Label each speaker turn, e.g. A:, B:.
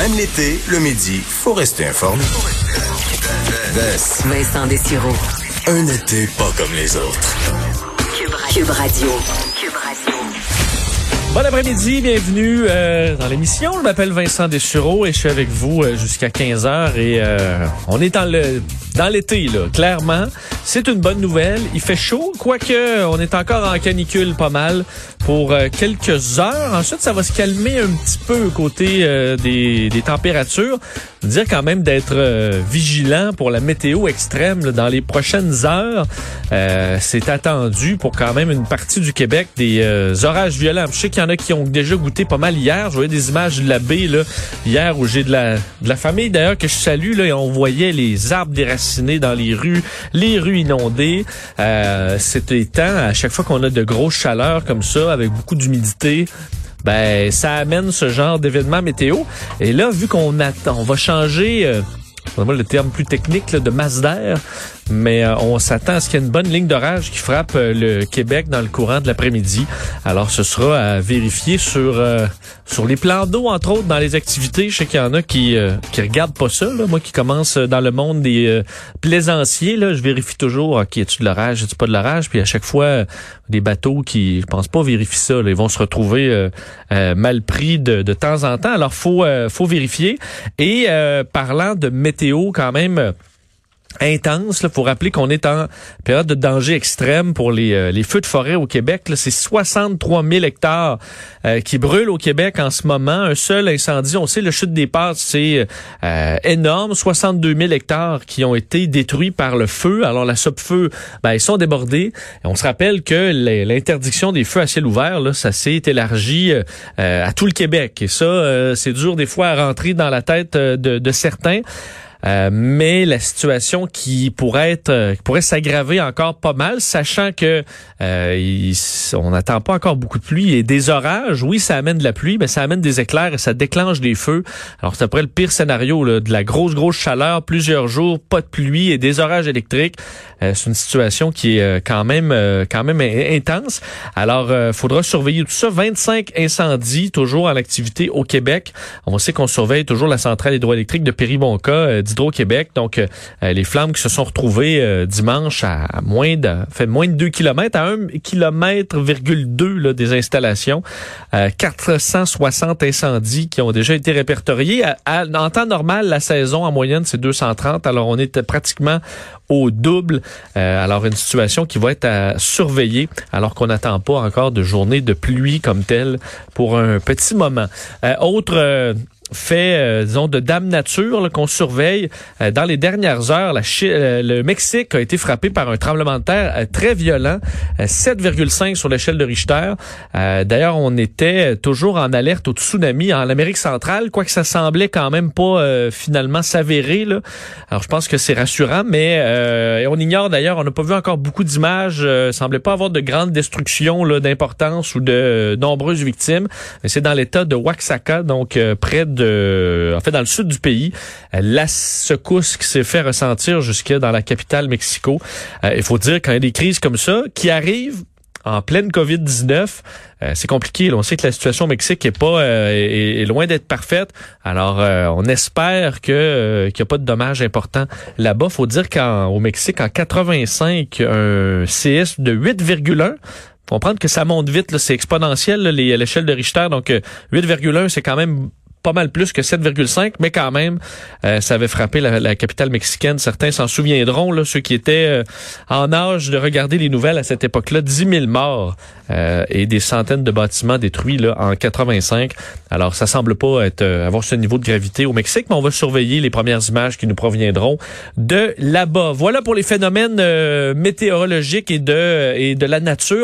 A: Même l'été, le midi, faut rester informé.
B: Vincent Dessureau.
A: Un été pas comme les autres.
B: Cube Radio. Cube Radio.
C: Bon après-midi, bienvenue euh, dans l'émission. Je m'appelle Vincent Dessureau et je suis avec vous euh, jusqu'à 15h et euh, on est dans le dans l'été là, clairement. C'est une bonne nouvelle. Il fait chaud, quoique on est encore en canicule pas mal pour euh, quelques heures. Ensuite, ça va se calmer un petit peu côté des, des températures. Dire quand même d'être euh, vigilant pour la météo extrême dans les prochaines heures. C'est attendu pour quand même une partie du Québec des orages violents. Je sais qu'il y en a qui ont déjà goûté pas mal hier. Je voyais des images de la baie là, hier où j'ai de la, de la famille d'ailleurs que je salue. Là, et on voyait les arbres déracinés dans les rues, les rues inondées. Euh, C'était temps, à chaque fois qu'on a de grosses chaleurs comme ça, avec beaucoup d'humidité, ben ça amène ce genre d'événement météo. Et là, vu qu'on attend, on va changer... Euh, le terme plus technique là, de masse d'air, mais euh, on s'attend à ce qu'il y ait une bonne ligne d'orage qui frappe euh, le Québec dans le courant de l'après-midi. Alors, ce sera à vérifier sur euh, sur les plans d'eau, entre autres, dans les activités. Je sais qu'il y en a qui qui regardent pas ça. Là. Moi, qui commence dans le monde des plaisanciers, là, je vérifie toujours, OK, a-tu de l'orage, a pas de l'orage? Puis à chaque fois, des bateaux qui, je pense pas, vérifient ça. Ils vont se retrouver mal pris de, de temps en temps. Alors, faut faut vérifier. Et parlant de météo, quand même intense. Il faut rappeler qu'on est en période de danger extrême pour les, euh, feux de forêt au Québec. C'est 63 000 hectares euh, qui brûlent au Québec en ce moment. Un seul incendie, on sait, le chute des pâtes, c'est euh, énorme. 62 000 hectares qui ont été détruits par le feu. Alors la SOP-feu, ben, ils sont débordés. on se rappelle que l'interdiction des feux à ciel ouvert, ça s'est élargi à tout le Québec. Et ça, c'est dur des fois à rentrer dans la tête de certains. Euh, mais la situation qui pourrait euh, s'aggraver encore pas mal, sachant que euh, on n'attend pas encore beaucoup de pluie et des orages. Oui, ça amène de la pluie, mais ça amène des éclairs et ça déclenche des feux. Alors c'est après le pire scénario de la grosse grosse chaleur, plusieurs jours, pas de pluie et des orages électriques. C'est une situation qui est quand même quand même intense. Alors faudra surveiller tout ça. 25 incendies toujours en activité au Québec. On sait qu'on surveille toujours la centrale hydroélectrique de Péribonca d'Hydro-Québec. Donc, euh, les flammes qui se sont retrouvées euh, dimanche à, moins de fait moins de 2 km, à 1 km des installations. 460 euh, incendies qui ont déjà été répertoriés. en temps normal, la saison en moyenne, c'est 230. Alors, on est pratiquement au double. alors, une situation qui va être à surveiller alors qu'on n'attend pas encore de journée de pluie comme telle pour un petit moment. autre fait, euh, disons, de dame nature qu'on surveille. Euh, dans les dernières heures, la euh, le Mexique a été frappé par un tremblement de terre très violent, 7,5 sur l'échelle de Richter. D'ailleurs, on était toujours en alerte au tsunami en Amérique centrale, quoique ça semblait quand même pas finalement s'avérer. Alors, je pense que c'est rassurant, mais on ignore d'ailleurs, on n'a pas vu encore beaucoup d'images. semblait pas avoir de grandes destructions d'importance ou de nombreuses victimes. C'est dans l'état de Oaxaca, donc près de en fait, dans le sud du pays, euh, la secousse qui s'est fait ressentir jusque dans la capitale Mexico. Euh, il faut dire quand il y a des crises comme ça qui arrivent en pleine COVID-19, euh, c'est compliqué. On sait que la situation au Mexique est pas est, loin d'être parfaite. Alors, on espère que qu'il n'y a pas de dommages importants là-bas. Faut dire qu'au Mexique, en 85, un CS de 8,1 faut comprendre que ça monte vite, c'est exponentiel l'échelle de Richter. Donc 8,1, c'est quand même pas mal plus que 7,5, mais quand même, euh, ça avait frappé la, capitale mexicaine. Certains s'en souviendront, là, ceux qui étaient euh, en âge de regarder les nouvelles à cette époque-là, 10 000 morts euh, et des centaines de bâtiments détruits là, en 85. Alors, ça semble pas être avoir ce niveau de gravité au Mexique, mais on va surveiller les premières images qui nous proviendront de là-bas. Voilà pour les phénomènes météorologiques et de, et de la nature.